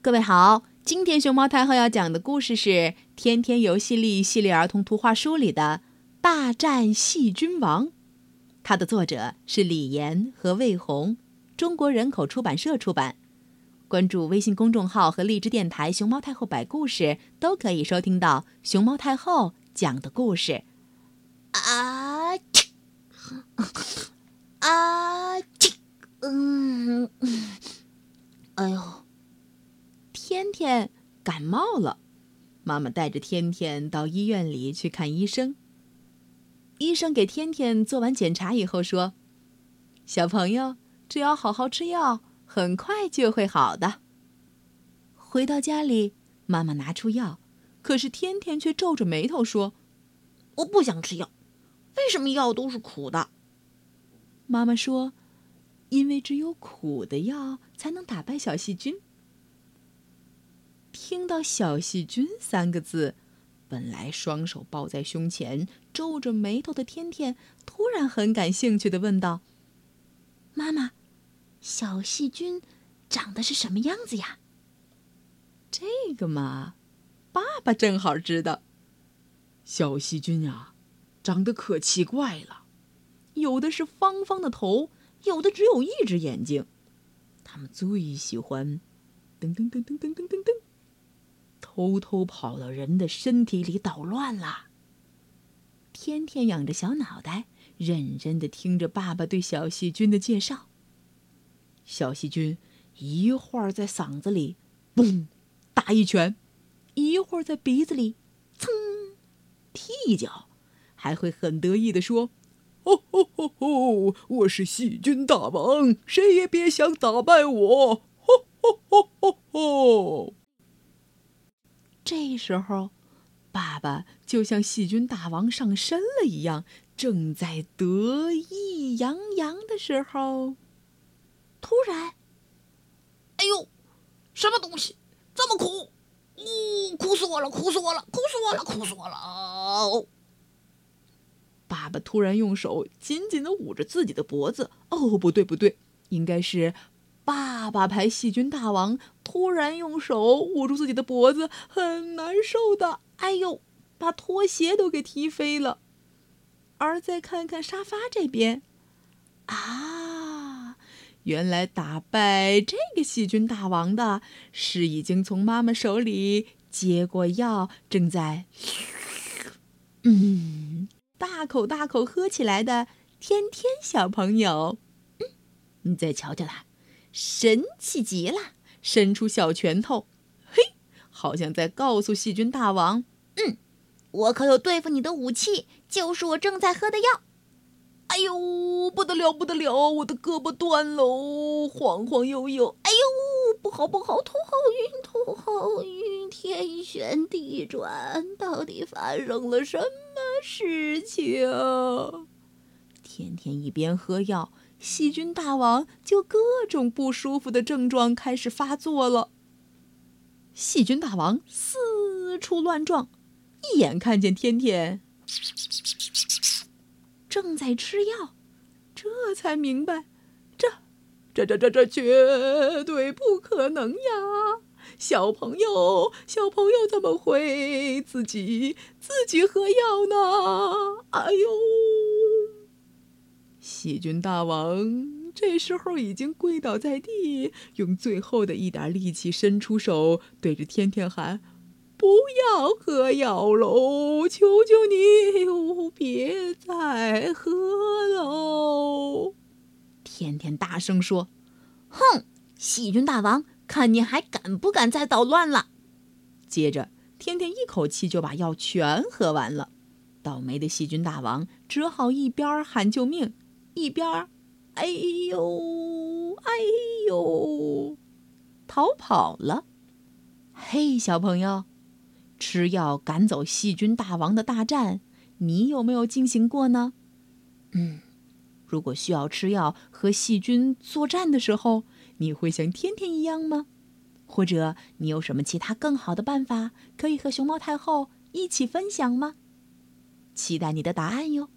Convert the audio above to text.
各位好，今天熊猫太后要讲的故事是《天天游戏力》系列儿童图画书里的《大战细菌王》，它的作者是李岩和魏红，中国人口出版社出版。关注微信公众号和荔枝电台“熊猫太后摆故事”，都可以收听到熊猫太后讲的故事。啊！啊！嗯，天感冒了，妈妈带着天天到医院里去看医生。医生给天天做完检查以后说：“小朋友，只要好好吃药，很快就会好的。”回到家里，妈妈拿出药，可是天天却皱着眉头说：“我不想吃药，为什么药都是苦的？”妈妈说：“因为只有苦的药才能打败小细菌。”听到“小细菌”三个字，本来双手抱在胸前、皱着眉头的天天，突然很感兴趣的问道：“妈妈，小细菌长得是什么样子呀？”这个嘛，爸爸正好知道。小细菌啊，长得可奇怪了，有的是方方的头，有的只有一只眼睛。他们最喜欢噔噔噔噔噔噔噔噔。偷偷跑到人的身体里捣乱了。天天仰着小脑袋，认真的听着爸爸对小细菌的介绍。小细菌一会儿在嗓子里“嘣”打一拳，一会儿在鼻子里“噌”踢一脚，还会很得意的说：“哦吼吼吼，我是细菌大王，谁也别想打败我！”吼吼吼吼吼。这时候，爸爸就像细菌大王上身了一样，正在得意洋洋的时候，突然，哎呦，什么东西这么苦？呜，苦死我了！苦死我了！苦死我了！苦死我了！哦！爸爸突然用手紧紧的捂着自己的脖子。哦，不对，不对，应该是。爸爸牌细菌大王突然用手捂住自己的脖子，很难受的。哎呦，把拖鞋都给踢飞了。而再看看沙发这边，啊，原来打败这个细菌大王的是已经从妈妈手里接过药，正在嗯大口大口喝起来的天天小朋友。嗯，你再瞧瞧他。神气极了，伸出小拳头，嘿，好像在告诉细菌大王：“嗯，我可有对付你的武器，就是我正在喝的药。”哎呦，不得了，不得了，我的胳膊断喽，晃晃悠悠。哎呦，不好不好，头好晕，头好晕，天旋地转，到底发生了什么事情？天天一边喝药。细菌大王就各种不舒服的症状开始发作了。细菌大王四处乱撞，一眼看见天天正在吃药，这才明白，这、这、这、这、这绝对不可能呀！小朋友，小朋友怎么会自己自己喝药呢？哎呦！细菌大王这时候已经跪倒在地，用最后的一点力气伸出手，对着天天喊：“不要喝药喽！求求你，别再喝喽！”天天大声说：“哼，细菌大王，看你还敢不敢再捣乱了！”接着，天天一口气就把药全喝完了。倒霉的细菌大王只好一边喊救命。一边儿，哎呦，哎呦，逃跑了。嘿，小朋友，吃药赶走细菌大王的大战，你有没有进行过呢？嗯，如果需要吃药和细菌作战的时候，你会像天天一样吗？或者你有什么其他更好的办法可以和熊猫太后一起分享吗？期待你的答案哟。